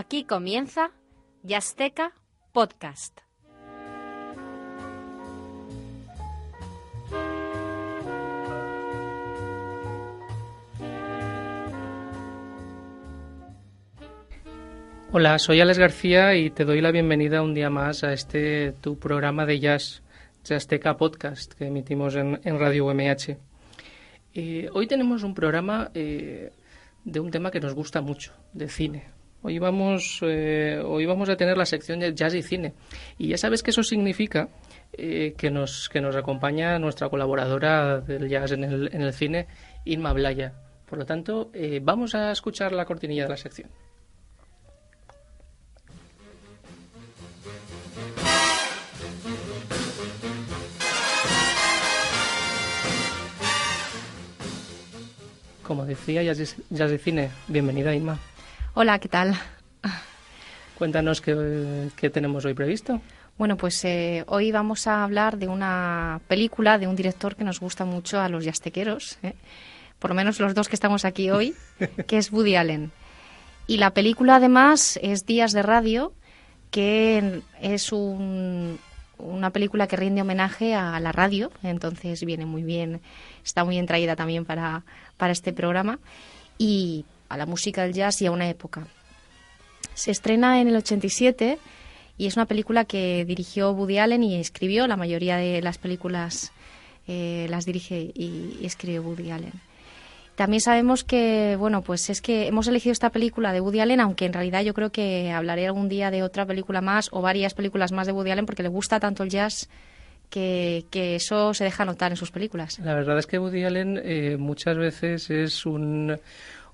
Aquí comienza Yasteca Podcast. Hola, soy Alex García y te doy la bienvenida un día más a este tu programa de jazz, Jazzteca Podcast, que emitimos en, Radio UMH. Eh, hoy tenemos un programa eh, de un tema que nos gusta mucho, de cine. Hoy vamos, eh, hoy vamos a tener la sección de jazz y cine. Y ya sabes que eso significa eh, que, nos, que nos acompaña nuestra colaboradora del jazz en el, en el cine, Inma Blaya. Por lo tanto, eh, vamos a escuchar la cortinilla de la sección. Como decía, Jazz, jazz y Cine. Bienvenida, Inma. Hola, ¿qué tal? Cuéntanos qué, qué tenemos hoy previsto. Bueno, pues eh, hoy vamos a hablar de una película de un director que nos gusta mucho a los yastequeros, ¿eh? por lo menos los dos que estamos aquí hoy, que es Woody Allen. Y la película además es Días de Radio, que es un, una película que rinde homenaje a la radio, entonces viene muy bien, está muy bien traída también para, para este programa, y a la música del jazz y a una época. Se estrena en el 87 y es una película que dirigió Woody Allen y escribió, la mayoría de las películas eh, las dirige y, escribe Woody Allen. También sabemos que, bueno, pues es que hemos elegido esta película de Woody Allen, aunque en realidad yo creo que hablaré algún día de otra película más o varias películas más de Woody Allen porque le gusta tanto el jazz que, que eso se deja notar en sus películas. La verdad es que Woody Allen eh, muchas veces es un,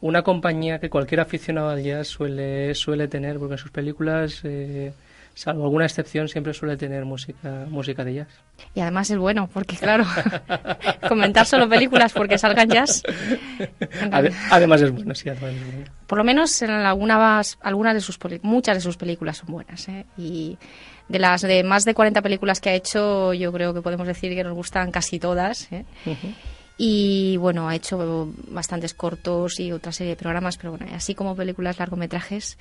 una compañía que cualquier aficionado al jazz suele, suele tener, porque en sus películas, eh, salvo alguna excepción, siempre suele tener música, música de jazz. Y además es bueno, porque claro, comentar solo películas porque salgan jazz. Ade- además es bueno, sí, además es bueno. Por lo menos en algunas, algunas de sus muchas de sus películas son buenas. ¿eh? Y de las de más de 40 películas que ha hecho, yo creo que podemos decir que nos gustan casi todas. ¿eh? Y bueno, ha hecho bastantes cortos y otra serie de programas, pero bueno, así como películas largometrajes,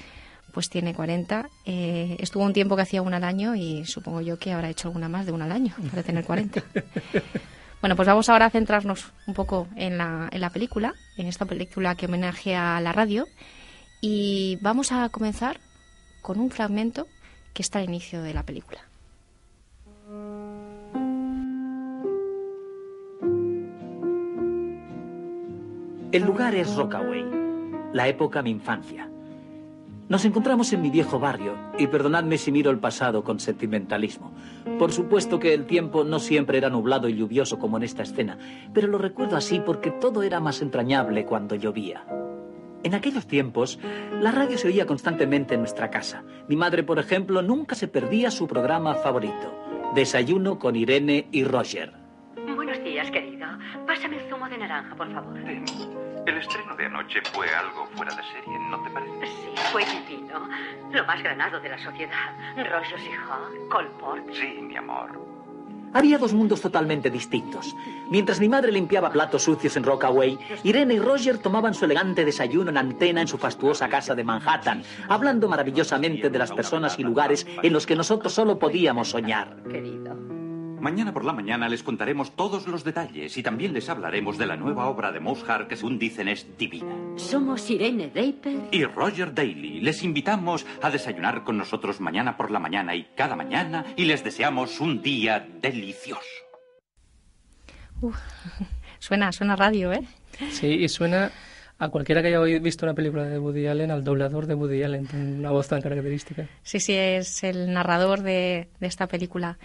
pues tiene 40. Eh, estuvo un tiempo que hacía una al año y supongo yo que habrá hecho alguna más de una al año para tener 40. Bueno, pues vamos ahora a centrarnos un poco en la, en la película, en esta película que homenajea a la radio. Y vamos a comenzar con un fragmento que está al inicio de la película. El lugar es Rockaway, la época mi infancia. Nos encontramos en mi viejo barrio, y perdonadme si miro el pasado con sentimentalismo. Por supuesto que el tiempo no siempre era nublado y lluvioso como en esta escena, pero lo recuerdo así porque todo era más entrañable cuando llovía. En aquellos tiempos, la radio se oía constantemente en nuestra casa. Mi madre, por ejemplo, nunca se perdía su programa favorito, Desayuno con Irene y Roger. Buenos días, querido. Pásame el zumo de naranja, por favor. El estreno de anoche fue algo fuera de serie, ¿no te parece? Sí, fue divino. Lo más granado de la sociedad. Rogers y Hall, Colport. Sí, mi amor. Había dos mundos totalmente distintos. Mientras mi madre limpiaba platos sucios en Rockaway, Irene y Roger tomaban su elegante desayuno en antena en su fastuosa casa de Manhattan, hablando maravillosamente de las personas y lugares en los que nosotros solo podíamos soñar. Querido. Mañana por la mañana les contaremos todos los detalles y también les hablaremos de la nueva obra de Mozart que según dicen es divina. Somos Irene Draper. Y Roger Daly, les invitamos a desayunar con nosotros mañana por la mañana y cada mañana y les deseamos un día delicioso. Uf, suena, suena radio, ¿eh? Sí, y suena a cualquiera que haya visto una película de Woody Allen, al doblador de Woody Allen, una voz tan característica. Sí, sí, es el narrador de, de esta película.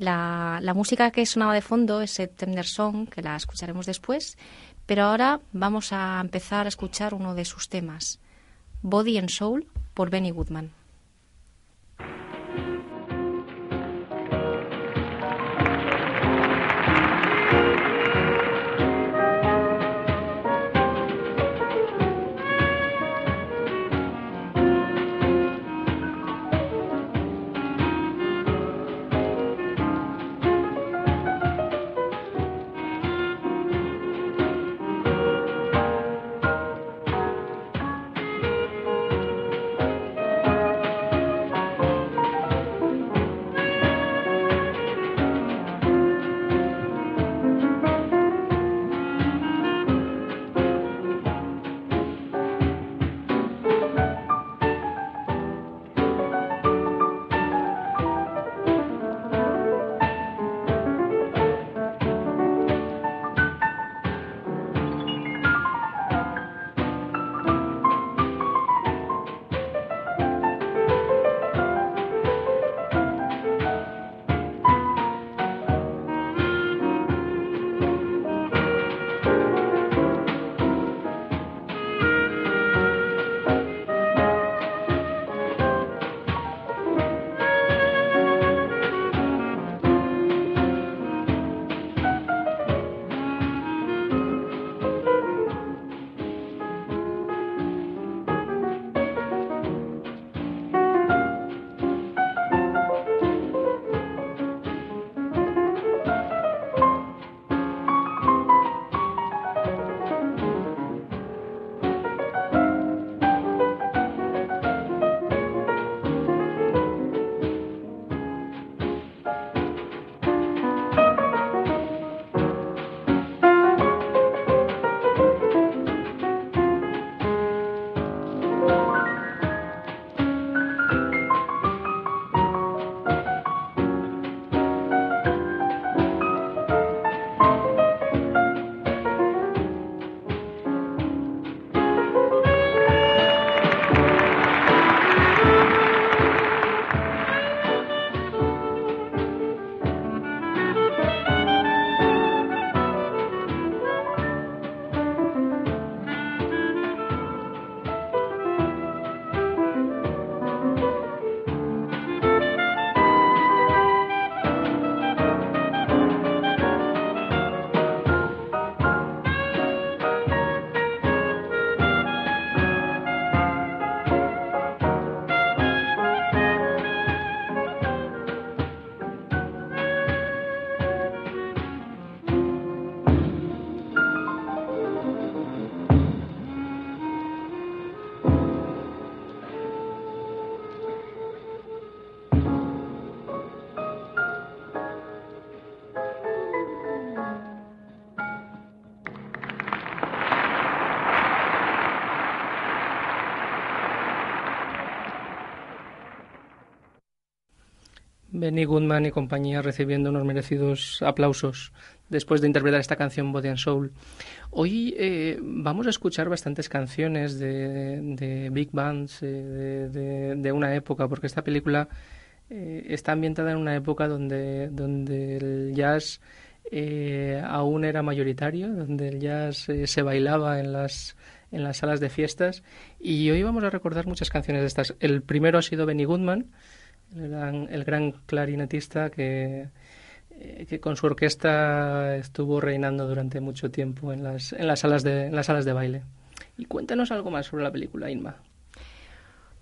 La, la, música que sonaba de fondo es Tender Song, que la escucharemos después, pero ahora vamos a empezar a escuchar uno de sus temas, Body and Soul, por Benny Goodman. Benny Goodman y compañía recibiendo unos merecidos aplausos después de interpretar esta canción Body and Soul. Hoy eh, vamos a escuchar bastantes canciones de, big bands eh, de, una época, porque esta película eh, está ambientada en una época donde, el jazz aún era mayoritario, donde el jazz se bailaba en las, en las salas de fiestas. Y hoy vamos a recordar muchas canciones de estas. El primero ha sido Benny Goodman el gran, clarinetista que, eh, que con su orquesta estuvo reinando durante mucho tiempo en las, en las, salas de, en las salas de baile. Y cuéntanos algo más sobre la película, Inma.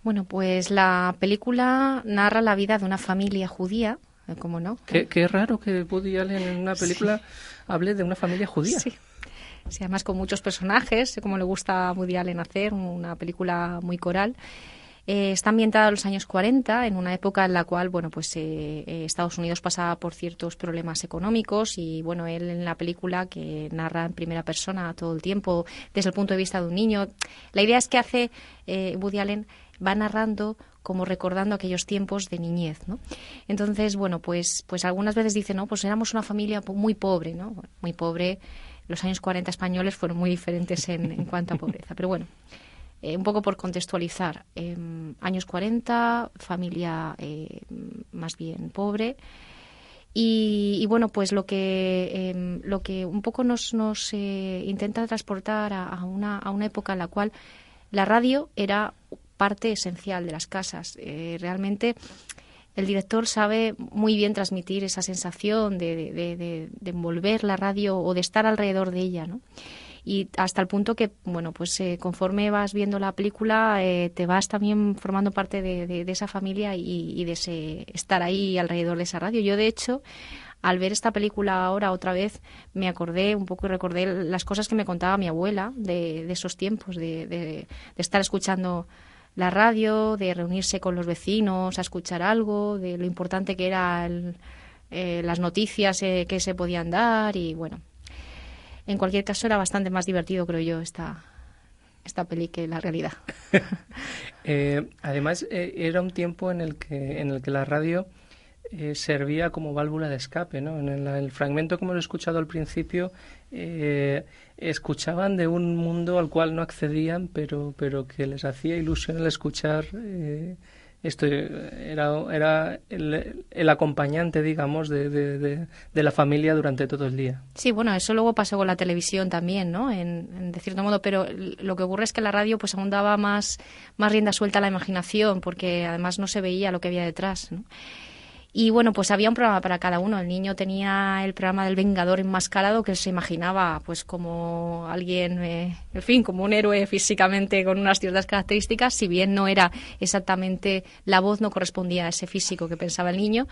Bueno, pues la película narra la vida de una familia judía, eh, ¿cómo no? Qué, qué raro que Woody Allen en una película hable de una familia judía. Sí. sí, además con muchos personajes, como le gusta a Woody Allen hacer, una película muy coral. Eh, está ambientada en los años 40, en una época en la cual, bueno, pues eh, eh, Estados Unidos pasaba por ciertos problemas económicos y, bueno, él en la película que narra en primera persona todo el tiempo desde el punto de vista de un niño, la idea es que hace Woody Allen va narrando como recordando aquellos tiempos de niñez, ¿no? Entonces, bueno, pues, pues algunas veces dice, no, pues éramos una familia muy pobre, ¿no? Muy pobre los años 40 españoles fueron muy diferentes en, en cuanto a pobreza. Pero bueno, eh, un poco por contextualizar, em, años 40, familia eh, más bien pobre. Y, bueno, pues lo que, em, lo que un poco nos, nos eh, intenta transportar a, una, a una época en la cual la radio era parte esencial de las casas. realmente el director sabe muy bien transmitir esa sensación de, de, de, de, envolver la radio o de estar alrededor de ella, ¿no? Y hasta el punto que, bueno, pues eh, conforme vas viendo la película, eh, te vas también formando parte de, esa familia y, de ese, estar ahí alrededor de esa radio. Yo, de hecho, al ver esta película ahora otra vez, me acordé un poco y recordé las cosas que me contaba mi abuela de, esos tiempos, de, estar escuchando la radio, de reunirse con los vecinos a escuchar algo, de lo importante que eran eh, las noticias que se podían dar y bueno, en cualquier caso era bastante más divertido, creo yo, esta, esta peli que la realidad. Eh, además, eh, era un tiempo en el que, en el que la radio eh, servía como válvula de escape. ¿no? En el, fragmento que hemos escuchado al principio, escuchaban de un mundo al cual no accedían, pero, pero que les hacía ilusión el escuchar esto era, era el, acompañante, digamos, de, de, la familia durante todo el día. Sí, bueno, eso luego pasó con la televisión también, ¿no? En, de cierto modo, pero lo que ocurre es que la radio pues aún daba más, más rienda suelta a la imaginación, porque además no se veía lo que había detrás, ¿no? Y bueno, pues había un programa para cada uno. El niño tenía el programa del Vengador enmascarado, que se imaginaba pues como alguien, eh, en fin, como un héroe físicamente con unas ciertas características, si bien no era exactamente, la voz no correspondía a ese físico que pensaba el niño.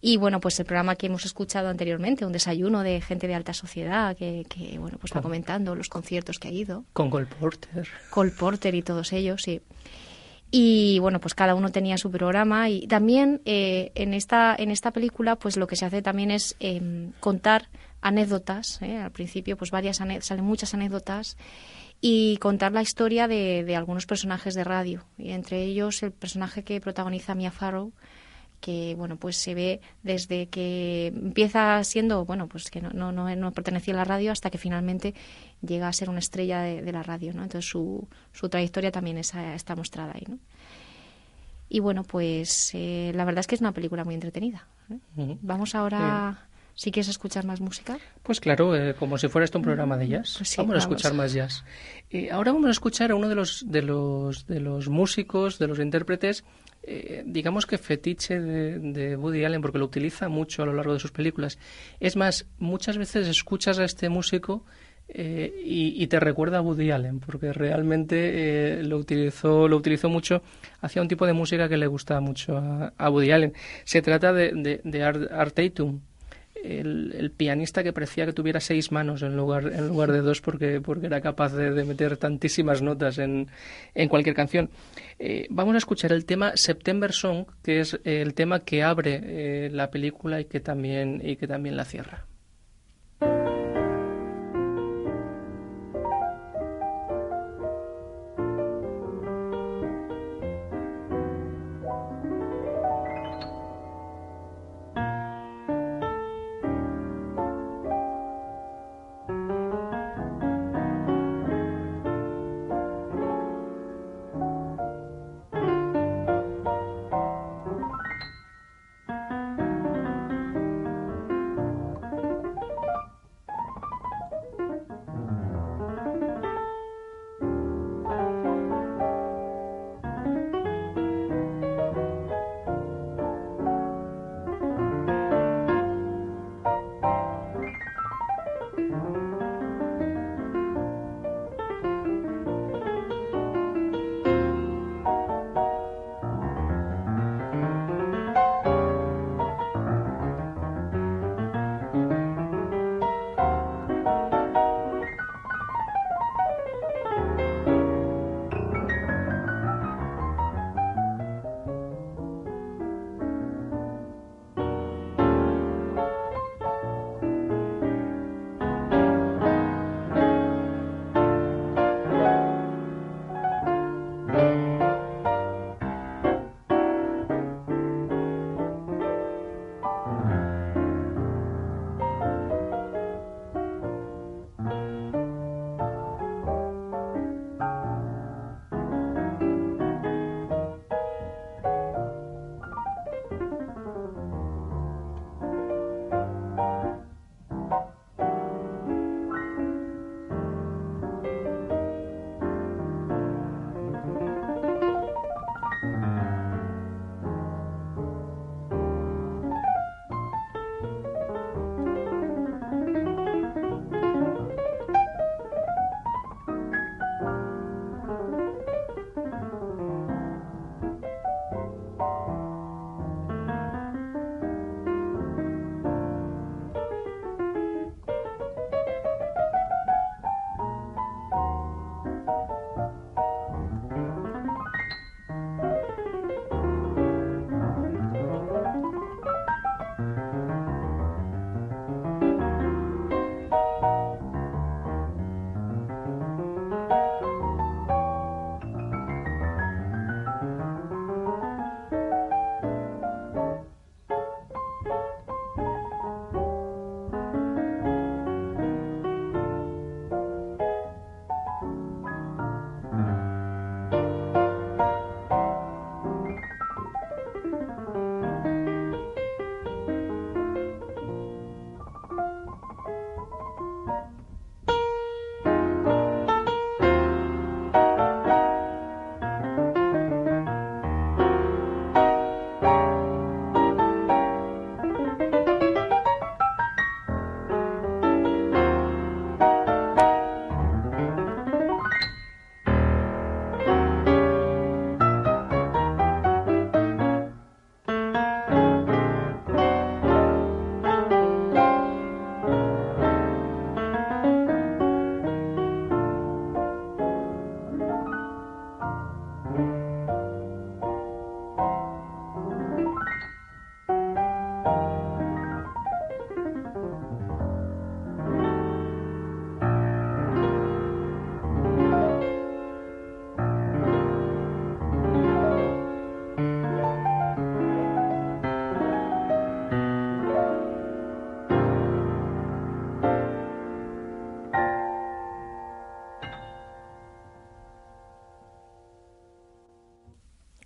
Y bueno, pues el programa que hemos escuchado anteriormente, un desayuno de gente de alta sociedad que, que bueno, pues va comentando los conciertos que ha ido. Con Cole Porter. Cole Porter y todos ellos, sí. Y bueno, pues cada uno tenía su programa y también eh, en, esta, en esta película pues lo que se hace también es em, contar anécdotas. ¿eh? Al principio pues varias salen muchas anécdotas y contar la historia de, de, algunos personajes de radio. Y entre ellos el personaje que protagoniza Mia Farrow, que bueno pues se ve desde que empieza siendo bueno pues que no, no, no, pertenecía a la radio hasta que finalmente llega a ser una estrella de, la radio no entonces su, su trayectoria también está mostrada ahí no y bueno pues eh, la verdad es que es una película muy entretenida ¿eh? vamos ahora si quieres escuchar más música. Pues claro eh, como si fuera esto un programa de jazz. pues vamos, a escuchar más jazz. Ahora vamos a escuchar a uno de los de los de los músicos de los intérpretes eh, digamos que fetiche de, Woody Allen porque lo utiliza mucho a lo largo de sus películas. Es más, muchas veces escuchas a este músico eh, y, te recuerda a Woody Allen porque realmente eh, lo utilizó lo utilizó mucho hacía un tipo de música que le gustaba mucho a, Woody Allen. Se trata de, de, Art, Tatum el, pianista que parecía que tuviera seis manos en lugar, en lugar de dos porque, porque era capaz de, meter tantísimas notas en, en cualquier canción. Eh, vamos a escuchar el tema September Song, que es el tema que abre eh, la película y que también, y que también la cierra.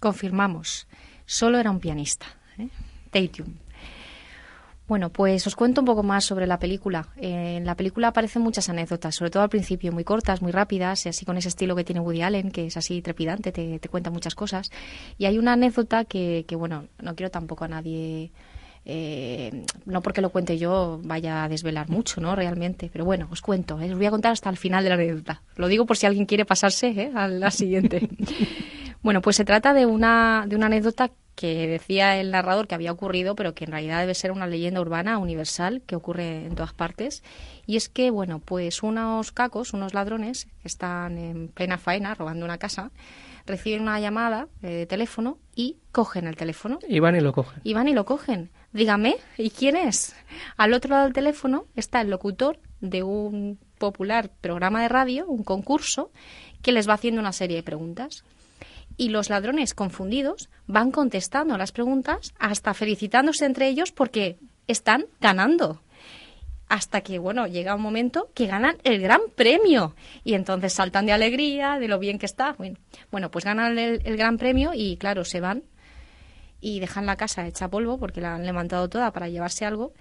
Confirmamos, solo era un pianista. ¿eh? Bueno, pues os cuento un poco más sobre la película. Eh, en la película aparecen muchas anécdotas, sobre todo al principio, muy cortas, muy rápidas, y así con ese estilo que tiene Woody Allen, que es así trepidante, te, cuenta muchas cosas. Y hay una anécdota que, que bueno, no quiero tampoco a nadie eh, no porque lo cuente yo vaya a desvelar mucho, ¿no? Realmente, pero bueno, os cuento, ¿eh? os voy a contar hasta el final de la anécdota. Lo digo por si alguien quiere pasarse a la siguiente. bueno, pues se trata de una, de una anécdota que decía el narrador que había ocurrido, pero que en realidad debe ser una leyenda urbana universal que ocurre en todas partes. Y es que, bueno, pues unos cacos, unos ladrones, que están en plena faena robando una casa, reciben una llamada de teléfono y cogen el teléfono. Y van y lo cogen. Y van y lo cogen. Dígame, ¿y quién es? Al otro lado del teléfono está el locutor de un popular programa de radio, un concurso, que les va haciendo una serie de preguntas. Y los ladrones confundidos van contestando las preguntas hasta felicitándose entre ellos porque están ganando hasta que, bueno, llega un momento que ganan el gran premio y entonces saltan de alegría, de lo bien que está. Bueno, pues ganan el, gran premio y, claro, se van y dejan la casa hecha polvo porque la han levantado toda para llevarse algo.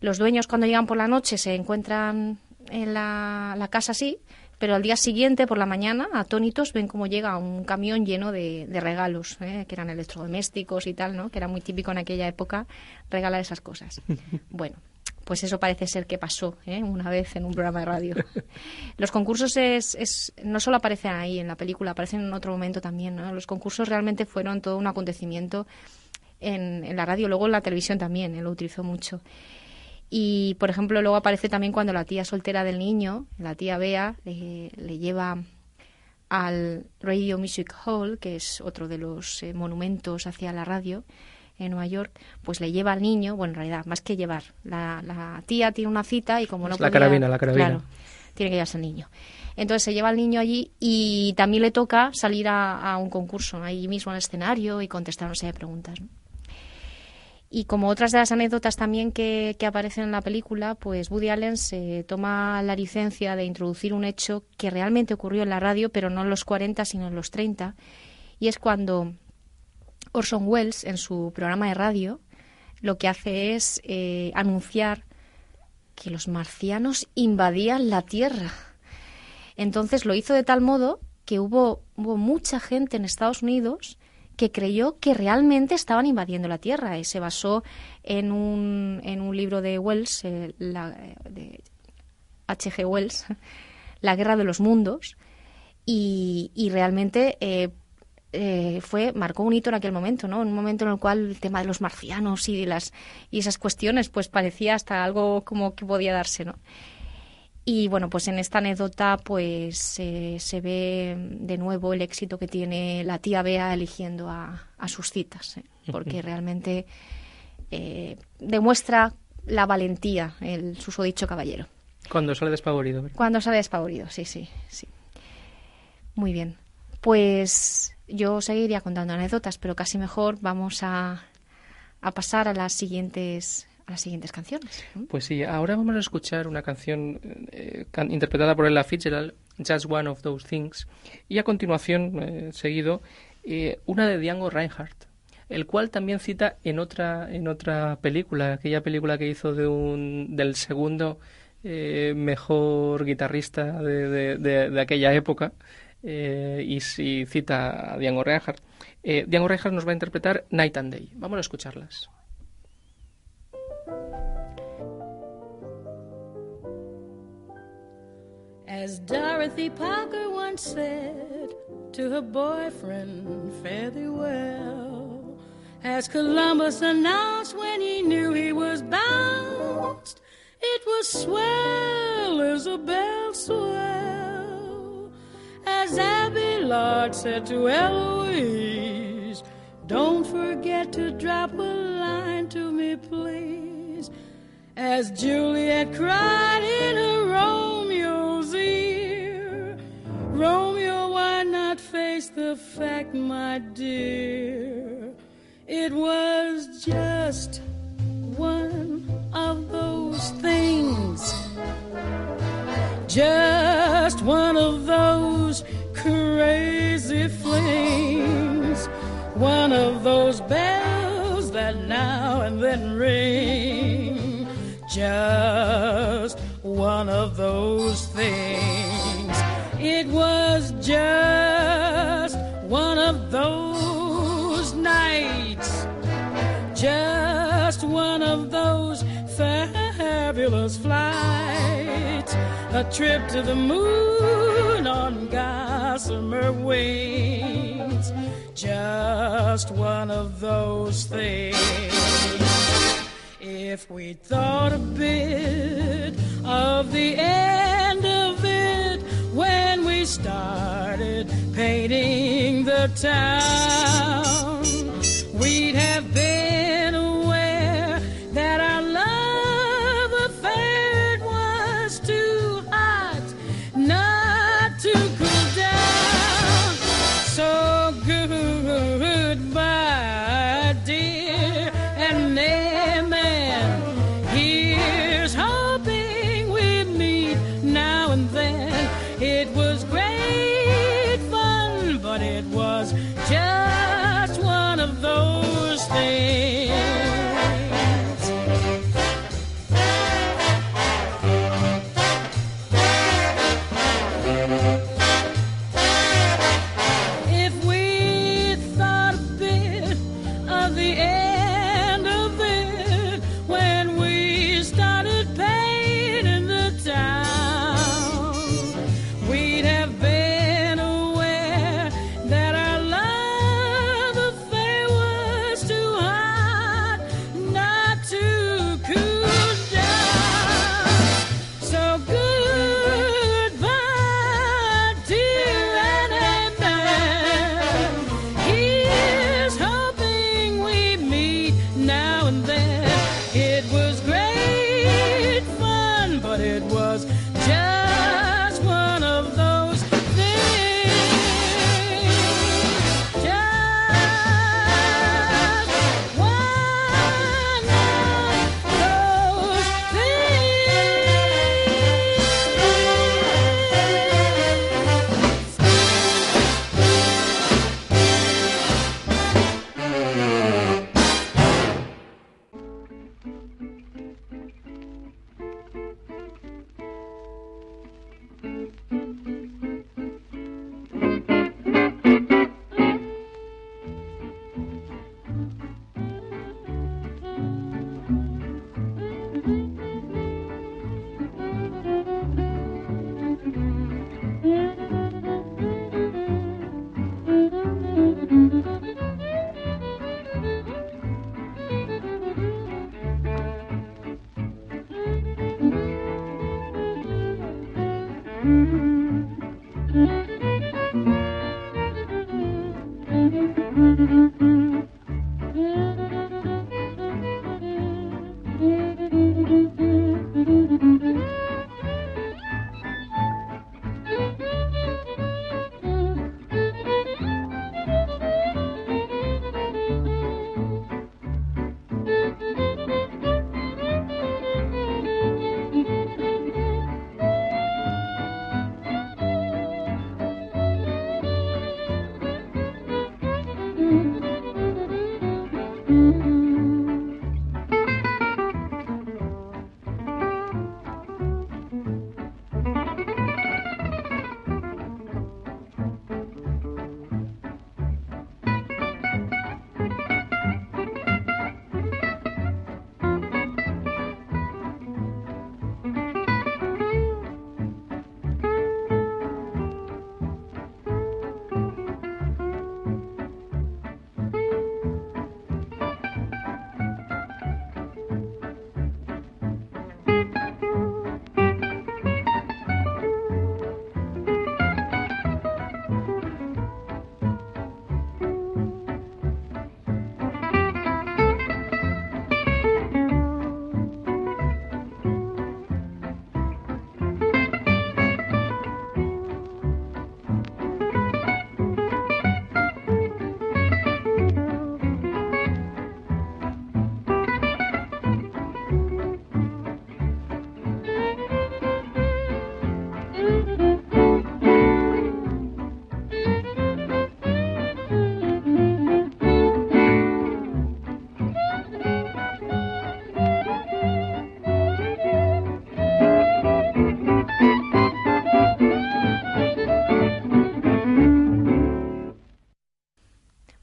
Los dueños cuando llegan por la noche se encuentran en la, casa así, pero al día siguiente, por la mañana, atónitos, ven cómo llega un camión lleno de, regalos, ¿eh? que eran electrodomésticos y tal, ¿no? Que era muy típico en aquella época regalar esas cosas. Bueno, pues eso parece ser que pasó ¿eh? una vez en un programa de radio. Los concursos es, no solo aparecen ahí en la película, aparecen en otro momento también. ¿no? Los concursos realmente fueron todo un acontecimiento en, la radio, luego en la televisión también, ¿eh? lo utilizó mucho. Y, por ejemplo, luego aparece también cuando la tía soltera del niño, la tía Bea, le, lleva al Radio Music Hall, que es otro de los eh, monumentos hacia la radio, en Nueva York, pues le lleva al niño, bueno, en realidad, más que llevar, la, tía tiene una cita y como no La carabina, la carabina. Claro, tiene que llevarse al niño. Entonces se lleva al niño allí y también le toca salir a, un concurso, ahí mismo el escenario y contestar una serie de preguntas. Y como otras de las anécdotas también que, aparecen en la película, pues Woody Allen se toma la licencia de introducir un hecho que realmente ocurrió en la radio, pero no en los 40, sino en los 30. Y es cuando Orson Welles, en su programa de radio, lo que hace es eh, anunciar que los marcianos invadían la Tierra. Entonces lo hizo de tal modo que hubo, hubo mucha gente en Estados Unidos que creyó que realmente estaban invadiendo la Tierra. Y se basó en un, en un libro de Wells, eh, de H.G. Wells, La Guerra de los Mundos, y, realmente eh, eh, fue marcó un hito en aquel momento, ¿no? Un momento en el cual el tema de los marcianos y de las y esas cuestiones, pues parecía hasta algo como que podía darse, ¿no? Y bueno, pues en esta anécdota pues se ve de nuevo el éxito que tiene la tía Bea eligiendo a, sus citas, ¿eh? porque realmente eh, demuestra la valentía el susodicho caballero. Cuando sale despavorido. Cuando sale despavorido, sí, sí, sí. Muy bien. Pues yo seguiría contando anécdotas, pero casi mejor vamos a, a pasar a las siguientes a las siguientes canciones. Pues sí, ahora vamos a escuchar una canción eh, interpretada por Ella Fitzgerald, Just One of Those Things, y a continuación, eh, seguido, eh, una de Django Reinhardt, el cual también cita en otra en otra película, aquella película que hizo de un del segundo mejor guitarrista de, de, aquella época, eh, y si cita a Django Reinhardt. Eh, Django Reinhardt nos va a interpretar Night and Day. Vamos a escucharlas. As Dorothy Parker once said to her boyfriend, fare thee well. As Columbus announced when he knew he was bounced, it was swell bell swell. As Abelard said to Eloise, don't forget to drop a line to me, please as Juliet cried in her Romeo's ear. Romeo, why not face the fact, my dear? It was just one of those things, just one of those crazy flings, one of those bells that now and then ring just one of those things. It was just one of those nights, just one of those fabulous flights, a trip to the moon on gossamer wings, just one of those things if we thought a bit of the end of it when we started painting the town.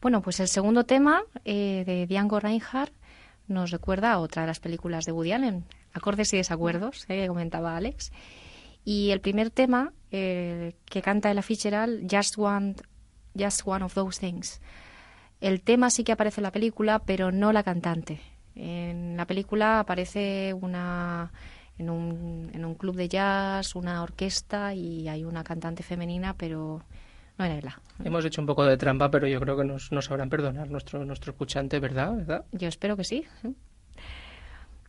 Bueno, pues el segundo tema eh, de Django Reinhardt nos recuerda a otra de las películas de Woody Allen, Acordes y Desacuerdos, eh, que comentaba Alex. Y el primer tema eh, que canta Ella Fitzgerald, Just One, Just One of Those Things. El tema sí que aparece en la película, pero no la cantante. En la película aparece una en un, en un club de jazz, una orquesta y hay una cantante femenina, pero Hemos hecho un poco de trampa, pero yo creo que nos, nos sabrán perdonar nuestro, nuestro escuchante, ¿verdad? ¿verdad? Yo espero que sí.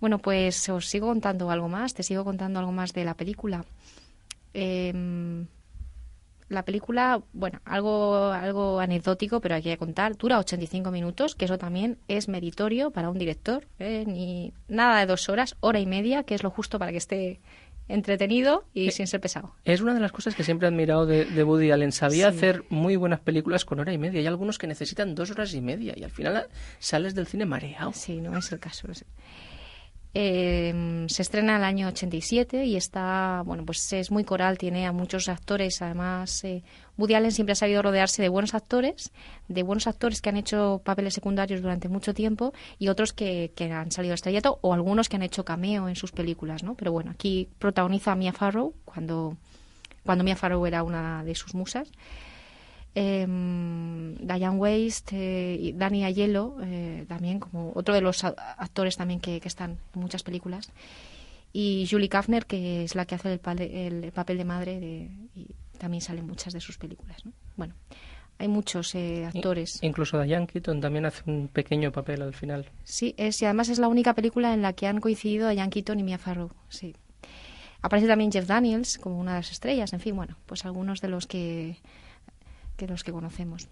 Bueno, pues os sigo contando algo más, te sigo contando algo más de la película. Em, la película, bueno, algo, algo anecdótico, pero hay que contar, dura 85 minutos, que eso también es meritorio para un director, ¿eh? ni nada de dos horas, hora y media, que es lo justo para que esté entretenido y Eh, sin ser pesado. Es una de las cosas que siempre he admirado de, de Woody Allen. Sabía Sí. hacer muy buenas películas con hora y media. Hay algunos que necesitan dos horas y media y al final sales del cine mareado. Sí, no es el caso. Eh, se estrena el año 87 y está, bueno, pues es muy coral, tiene a muchos actores. Además, eh, Woody Allen siempre ha sabido rodearse de buenos actores, de buenos actores que han hecho papeles secundarios durante mucho tiempo y otros que, han salido al estrellato o algunos que han hecho cameo en sus películas, ¿no? Pero bueno, aquí protagoniza a Mia Farrow cuando, cuando Mia Farrow era una de sus musas. Eh, Diane Waste eh, y Danny Aiello eh, también como otro de los actores también que, están en muchas películas y Julie Kafner que es la que hace el, papel de madre también salen muchas de sus películas ¿no? bueno hay muchos eh, actores Incluso Diane Keaton también hace un pequeño papel al final. Sí, es, y además es la única película en la que han coincidido Diane Keaton y Mia Farrow, sí. Aparece también Jeff Daniels como una de las estrellas, en fin, bueno, pues algunos de los que, que los que conocemos.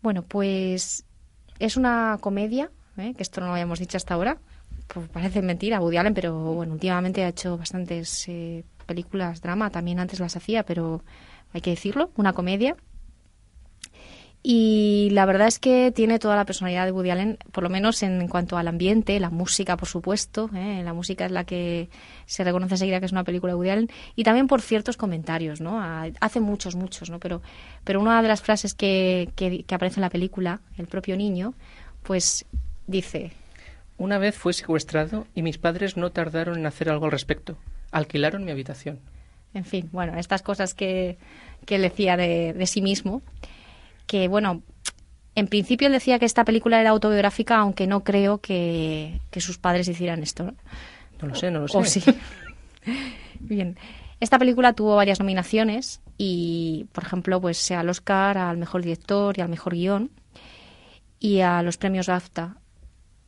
Bueno, pues es una comedia, ¿eh? que esto no lo habíamos dicho hasta ahora, pues parece mentira, Woody Allen, pero bueno, últimamente ha hecho bastantes eh, películas drama, también antes las hacía, pero hay que decirlo, una comedia. Y la verdad es que tiene toda la personalidad de Woody Allen, por lo menos en cuanto al ambiente, la música, por supuesto. ¿eh? La música es la que se reconoce enseguida que es una película de Woody Allen. Y también por ciertos comentarios, ¿no? Ha- Hace muchos, muchos, ¿no? Pero, pero una de las frases que, que, que aparece en la película, el propio niño, pues dice, Una vez fue secuestrado y mis padres no tardaron en hacer algo al respecto. Alquilaron mi habitación. En fin, bueno, estas cosas que, que él decía de, de sí mismo, que bueno, en principio él decía que esta película era autobiográfica, aunque no creo que, que sus padres hicieran esto. ¿no? No lo sé, no lo sé. O sí. Bien. Esta película tuvo varias nominaciones y, por ejemplo, pues al Oscar, al mejor director y al mejor guion y a los premios BAFTA.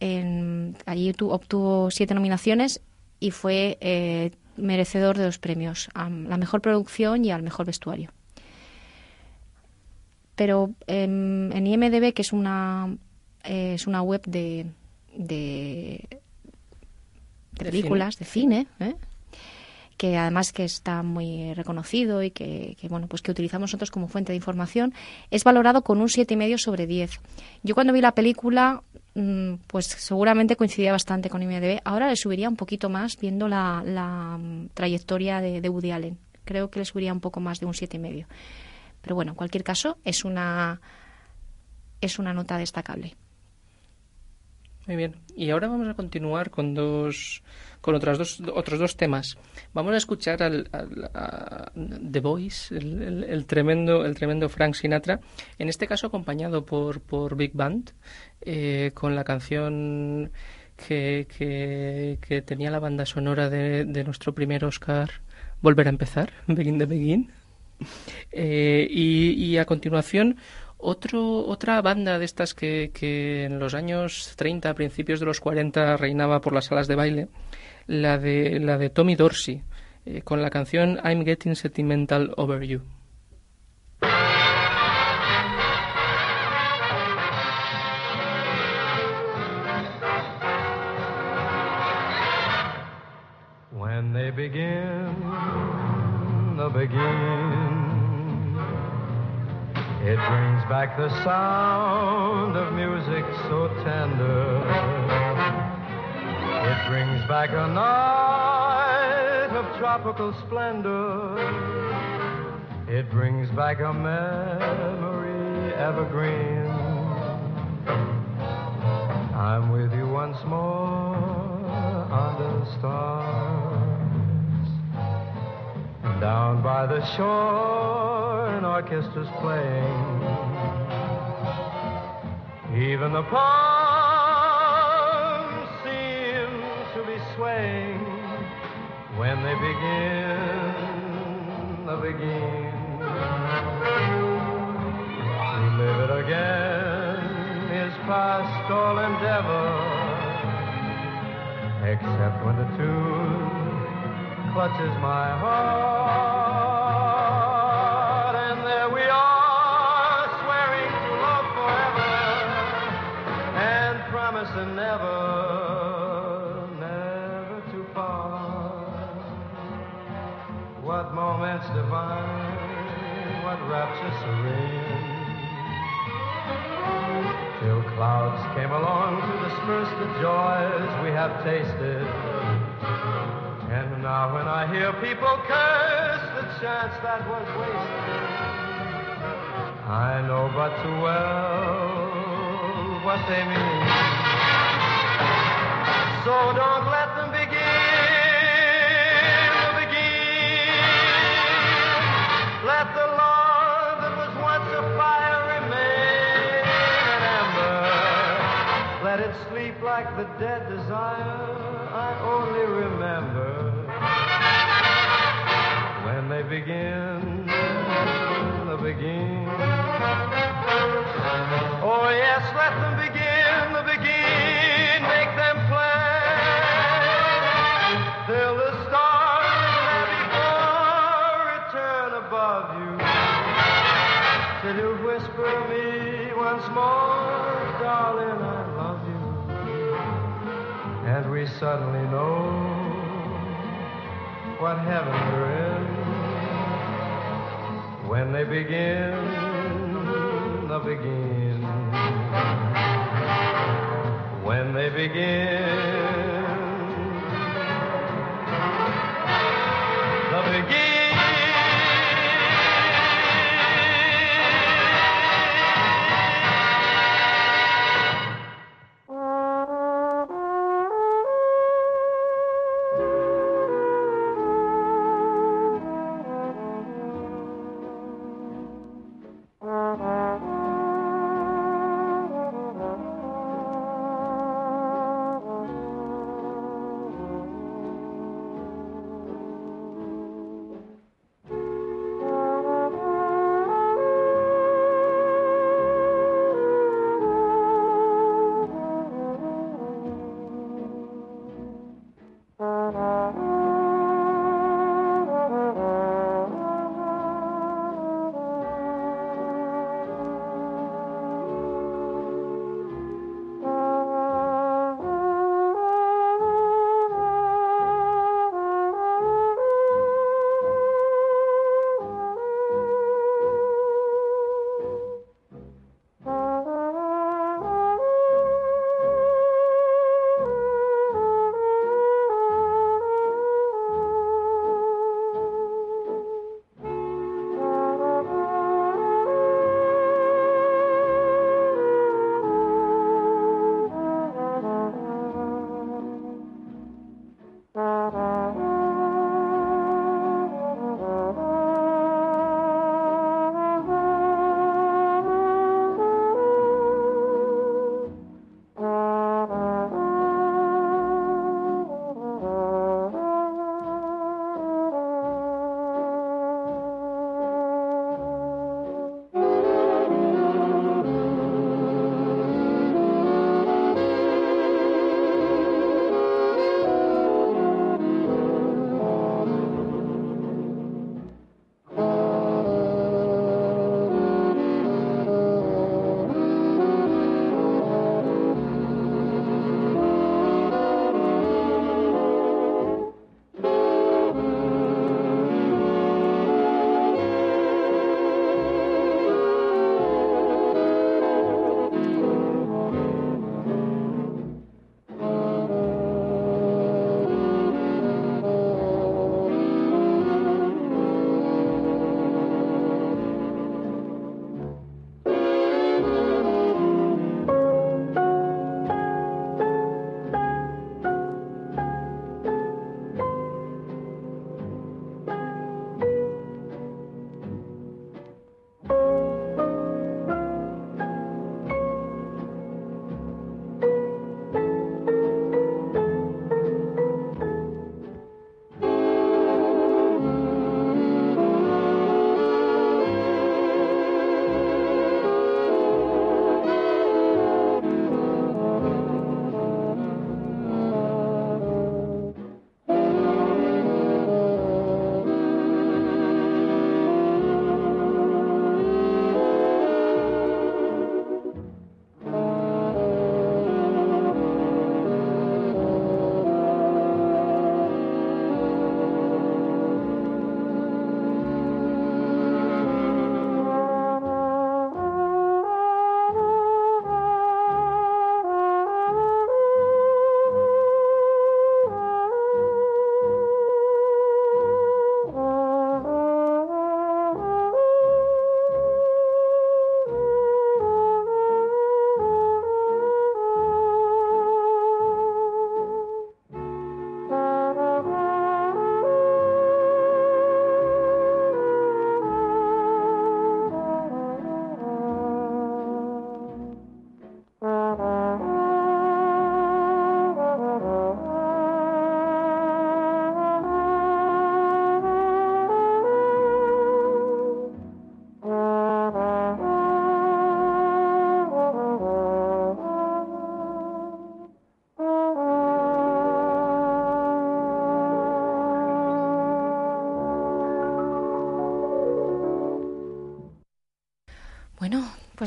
En- allí tu- obtuvo siete nominaciones y fue eh, merecedor de los premios a la mejor producción y al mejor vestuario. Pero em, en IMDb, que es una, eh, es una web de, de, películas, de cine, ¿eh? Que además que está muy reconocido y que, que, bueno pues que utilizamos nosotros como fuente de información, es valorado con un 7,5 sobre 10. Yo cuando vi la película, mm, pues seguramente coincidía bastante con IMDb. Ahora le subiría un poquito más viendo la, la, mm, trayectoria de, de Woody Allen. Creo que le subiría un poco más de un 7,5. Pero bueno, en cualquier caso, es una, es una nota destacable. Muy bien. Y ahora vamos a continuar con dos, con otras dos, otros dos temas. Vamos a escuchar al, al- a The Voice, el, tremendo, el tremendo Frank Sinatra, en este caso acompañado por, por Big Band, eh, con la canción que, que, que tenía la banda sonora de, de nuestro primer Oscar, Volver a empezar, Begin the Begin. Eh, y, y a continuación, otro, otra banda de estas que, que en los años 30, principios de los 40, reinaba por las salas de baile, la de, la de Tommy Dorsey, eh, con la canción I'm Getting Sentimental Over You. When they begin, begin, it brings back the sound of music so tender. It brings back a night of tropical splendor. It brings back a memory evergreen. I'm with you once more under the stars. Down by the shore, an orchestra's playing. Even the palms seem to be swaying when they begin, the begin. To live it again is past all endeavor, except when the tune clutches my heart, and there we are, swearing to love forever, and promising never, never to part. What moments divine, what rapture serene. Till clouds came along to disperse the joys we have tasted. Now when I hear people curse the chance that was wasted, I know but too well what they mean. So don't let them begin, begin. Let the love that was once a fire remain an ember. Let it sleep like the dead desire I only remember when they begin, the begin. Oh yes, let them begin, the begin, make them play till the stars that before return above you. Till you whisper me once more, darling, I love you. And we suddenly know what heaven we're in when they begin, the begin. When they begin,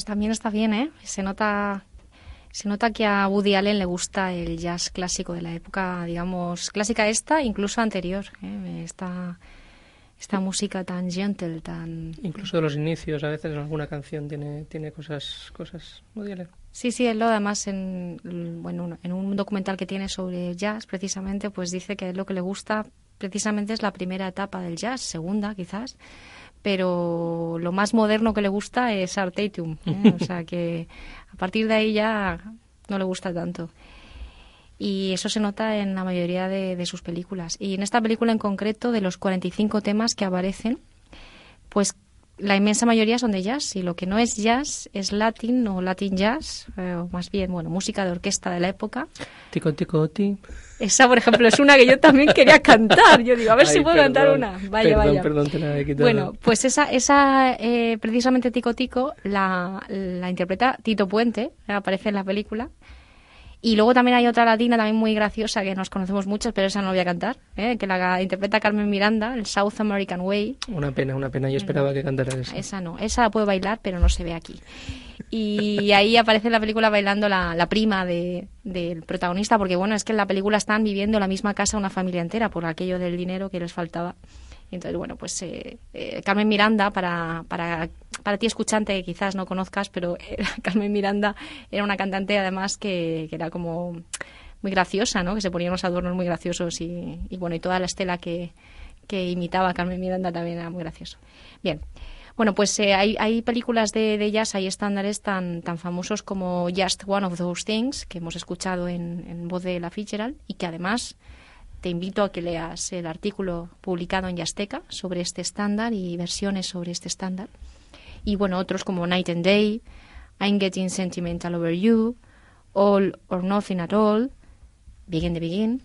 pues también está bien, ¿eh? Se nota, se nota que a Woody Allen le gusta el jazz clásico de la época, digamos, clásica esta, incluso anterior. ¿eh? Esta, esta música tan gentle, tan... Incluso de los inicios, a veces en alguna canción tiene, tiene cosas, cosas Woody Allen. Sí, sí, él lo además en, bueno, en un documental que tiene sobre jazz, precisamente, pues dice que lo que le gusta precisamente es la primera etapa del jazz, segunda quizás, pero lo más moderno que le gusta es Art Tatum, ¿eh? o sea que a partir de ahí ya no le gusta tanto. Y eso se nota en la mayoría de, de sus películas. Y en esta película en concreto, de los 45 temas que aparecen, pues la inmensa mayoría son de jazz y lo que no es jazz es latin o latin jazz, eh, o más bien, bueno, música de orquesta de la época. Tico, tico, ti. Esa, por ejemplo, es una que yo también quería cantar. Yo digo, a ver si puedo cantar una. Vaya, perdón, vaya. Perdón, te la he quitado. Bueno, pues esa, esa eh, precisamente Tico Tico la, la interpreta Tito Puente, eh, aparece en la película. Y luego también hay otra latina también muy graciosa que nos conocemos muchos, pero esa no la voy a cantar, eh, que la interpreta Carmen Miranda, el South American Way. Una pena, una pena. Yo esperaba que cantaras eso. Esa no, esa la puedo bailar, pero no se ve aquí. Y ahí aparece en la película bailando la, la prima de, del protagonista, porque bueno, es que en la película están viviendo en la misma casa una familia entera por aquello del dinero que les faltaba. Entonces, bueno, pues eh, eh, Carmen Miranda, para, para, para ti escuchante quizás no conozcas, pero Carmen Miranda era una cantante además que, que era como muy graciosa, ¿no? Que se ponía unos adornos muy graciosos y, y bueno, y toda la estela que, que imitaba a Carmen Miranda también era muy gracioso. Bien. Bueno, pues eh, hay, hay películas de, de jazz, hay estándares tan, tan famosos como Just One of Those Things, que hemos escuchado en, en voz de la Fitzgerald, y que además te invito a que leas el artículo publicado en Yasteca sobre este estándar y versiones sobre este estándar. Y bueno, otros como Night and Day, I'm Getting Sentimental Over You, All or Nothing at All, Begin the Begin.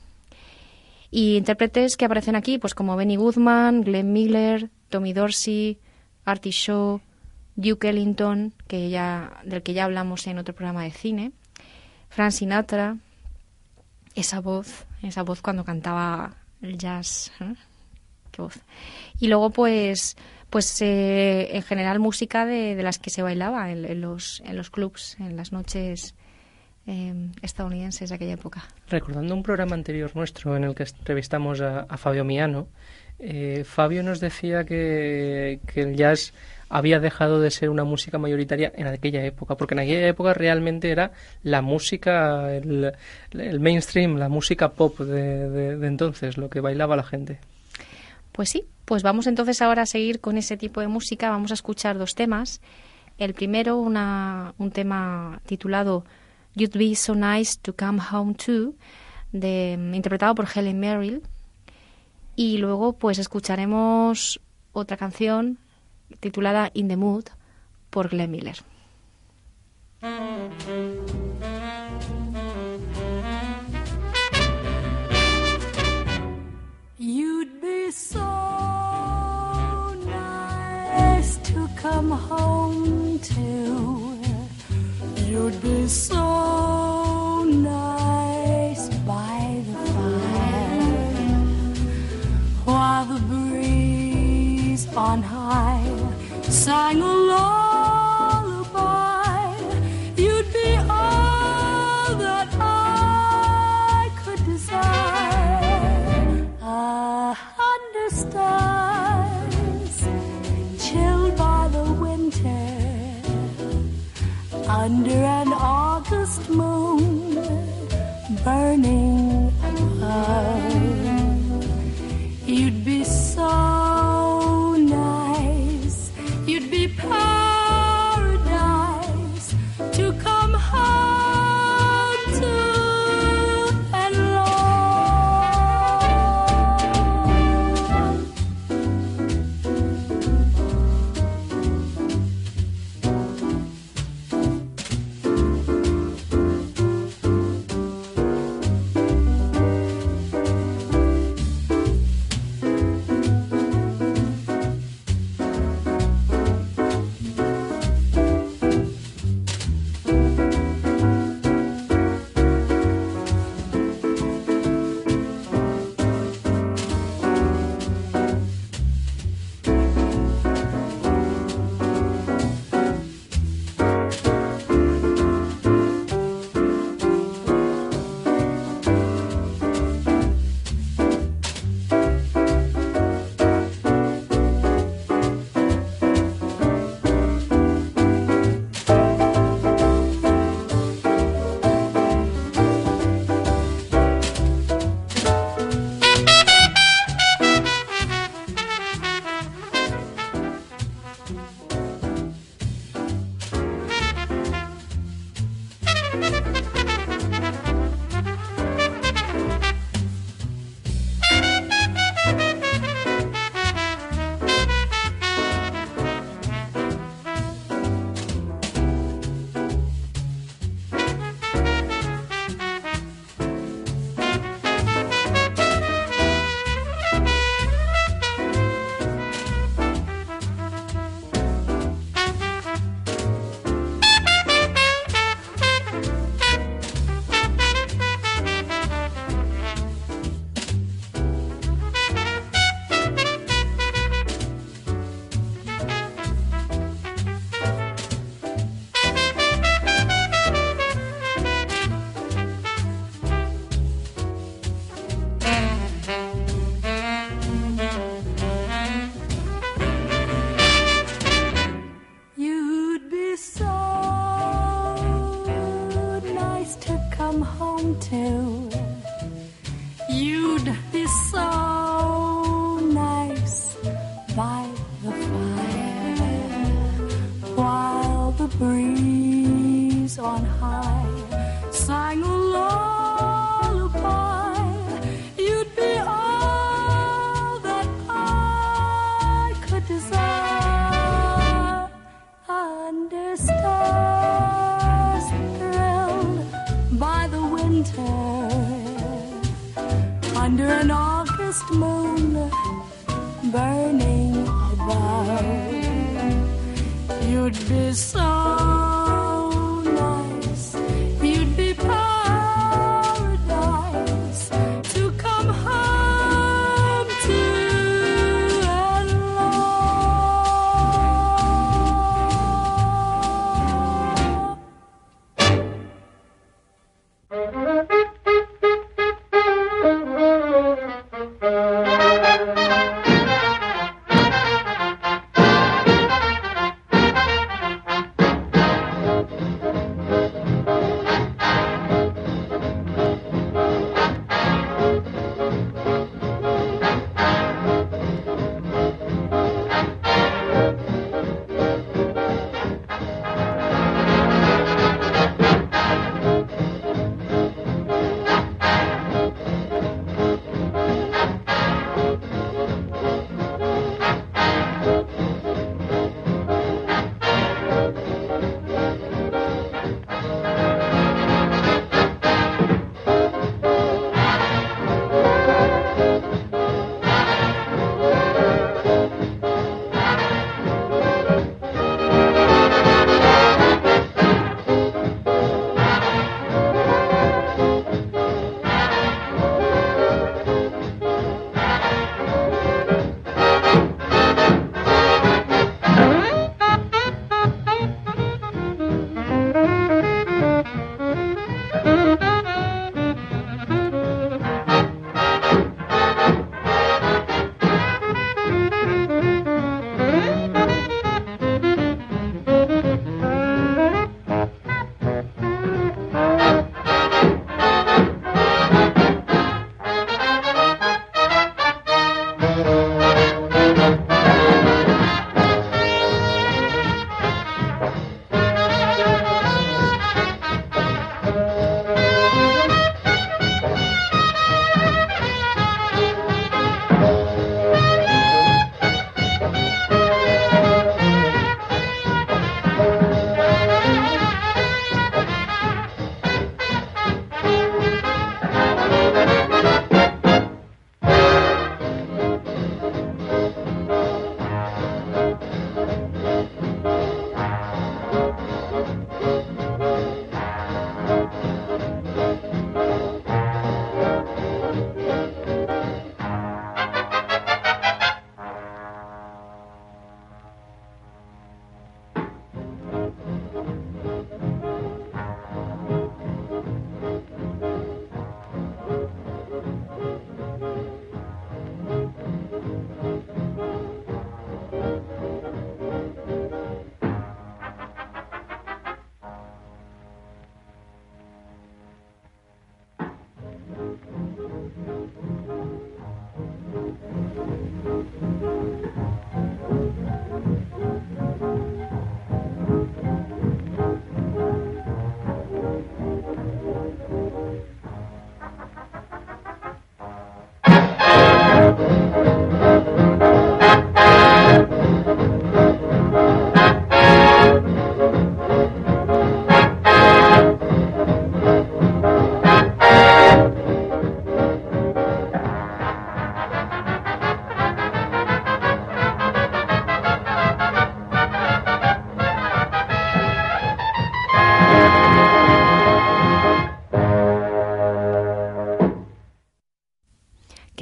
Y intérpretes que aparecen aquí, pues como Benny Goodman, Glenn Miller, Tommy Dorsey, Artie Shaw, Duke Ellington, que ya, del que ya hablamos en otro programa de cine, Frank Sinatra, esa voz, esa voz cuando cantaba el jazz, ¿eh? qué voz. Y luego pues, pues eh, en general música de, de las que se bailaba en, los, en los clubs, en las noches eh, estadounidenses de aquella época. Recordando un programa anterior nuestro en el que entrevistamos a, a Fabio Miano, eh, Fabio nos decía que, que el jazz había dejado de ser una música mayoritaria en aquella época, porque en aquella época realmente era la música, el, el mainstream, la música pop de, de- de entonces, lo que bailaba la gente. Pues sí, pues vamos entonces ahora a seguir con ese tipo de música. Vamos a escuchar dos temas. El primero, una, un tema titulado You'd Be So Nice to Come Home To, de, interpretado por Helen Merrill. Y luego, pues escucharemos otra canción titulada In the Mood por Glenn Miller. You'd be so nice to come home to. You'd be so on high sang a lullaby. You'd be all that I could desire. A hundred stars, chilled by the winter, under an August moon, burning above.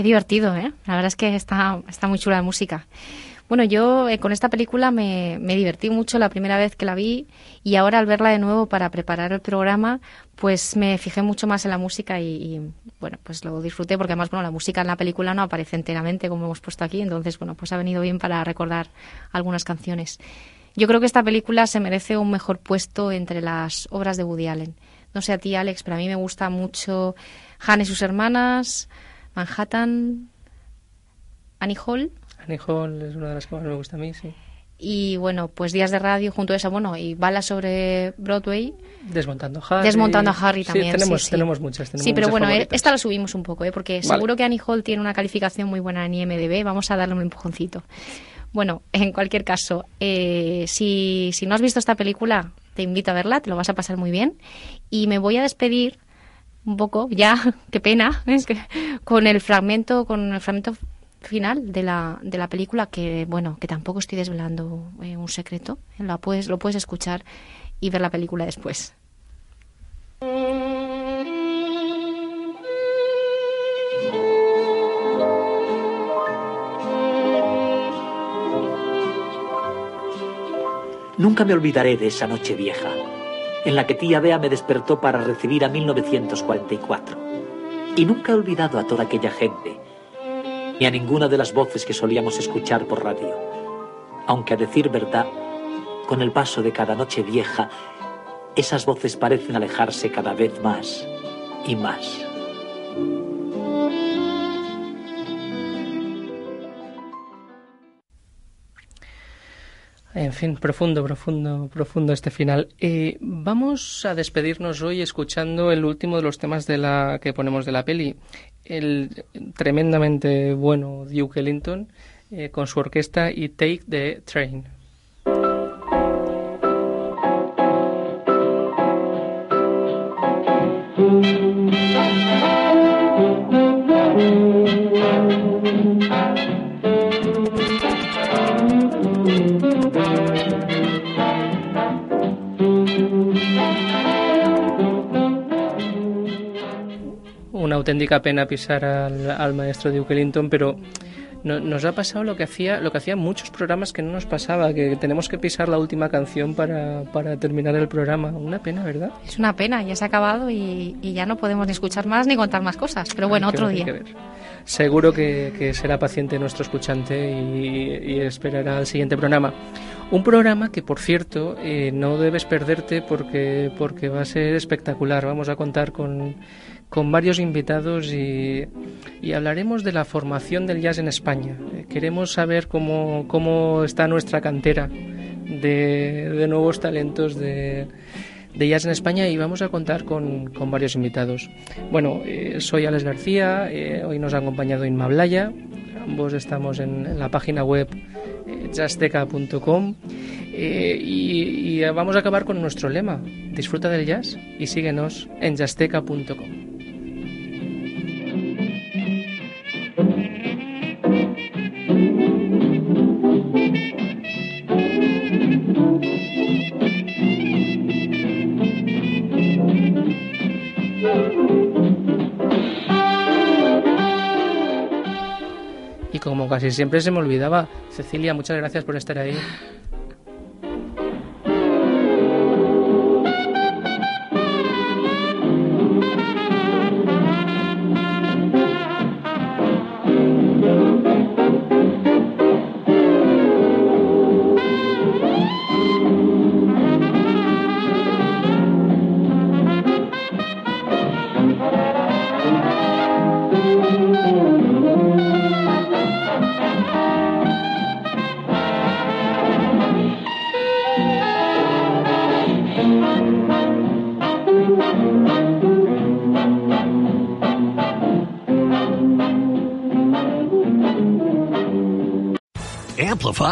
Divertido, ¿eh? La verdad es que está, está muy chula la música. Bueno, yo eh, con esta película me, me divertí mucho la primera vez que la vi y ahora al verla de nuevo para preparar el programa, pues me fijé mucho más en la música y, y, bueno, pues lo disfruté porque además, bueno, la música en la película no aparece enteramente como hemos puesto aquí, entonces, bueno, pues ha venido bien para recordar algunas canciones. Yo creo que esta película se merece un mejor puesto entre las obras de Woody Allen. No sé a ti, Alex, pero a mí me gusta mucho Han y sus hermanas, Manhattan, Annie Hall. Annie Hall es una de las que más me gusta a mí, sí. y bueno, pues días de radio junto a esa, bueno, y balas sobre Broadway. Desmontando a Harry. Desmontando a Harry también. sí, tenemos, sí. tenemos muchas. Tenemos Sí, pero muchas bueno, eh, favoritas. esta la subimos un poco, ¿eh? porque Vale. seguro que Annie Hall tiene una calificación muy buena en IMDB. Vamos a darle un empujoncito. Bueno, en cualquier caso, eh, si, si no has visto esta película, te invito a verla, te lo vas a pasar muy bien. Y me voy a despedir un poco, ya, qué pena, es que, con el fragmento, con el fragmento final de la, de la película, que bueno, que tampoco estoy desvelando eh, un secreto. Lo puedes, lo puedes escuchar y ver la película después. Nunca me olvidaré de esa noche vieja, en la que tía Bea me despertó para recibir a 1944. Y nunca he olvidado a toda aquella gente, ni a ninguna de las voces que solíamos escuchar por radio. Aunque a decir verdad, con el paso de cada noche vieja, esas voces parecen alejarse cada vez más y más. En fin, profundo, profundo, profundo este final. Eh, vamos a despedirnos hoy escuchando el último de los temas que ponemos de la peli, el tremendamente bueno Duke Ellington eh, con su orquesta y Take the Train. Una auténtica pena pisar al, al maestro Duke Ellington, pero no- nos ha pasado lo que hacía lo que hacían muchos programas que no nos pasaba, que tenemos que pisar la última canción para, para terminar el programa. Una pena, ¿verdad? Es una pena, ya se ha acabado y, y ya no podemos ni escuchar más ni contar más cosas. Pero bueno, otro día. que ver. Seguro que, que será paciente nuestro escuchante y, y esperará al siguiente programa. Un programa que, por cierto, eh, no debes perderte porque, porque va a ser espectacular. Vamos a contar con, con varios invitados y, y hablaremos de la formación del jazz en España. Eh, queremos saber cómo, cómo está nuestra cantera de, de nuevos talentos de, de jazz en España y vamos a contar con, con varios invitados. Bueno, eh, soy Alex García, eh, hoy nos ha acompañado Inma Blaya, ambos estamos en, en la página web eh, jazzteca.com eh, y, y vamos a acabar con nuestro lema, disfruta del jazz y síguenos en jazzteca.com. casi siempre se me olvidaba, Cecilia, muchas gracias por estar ahí.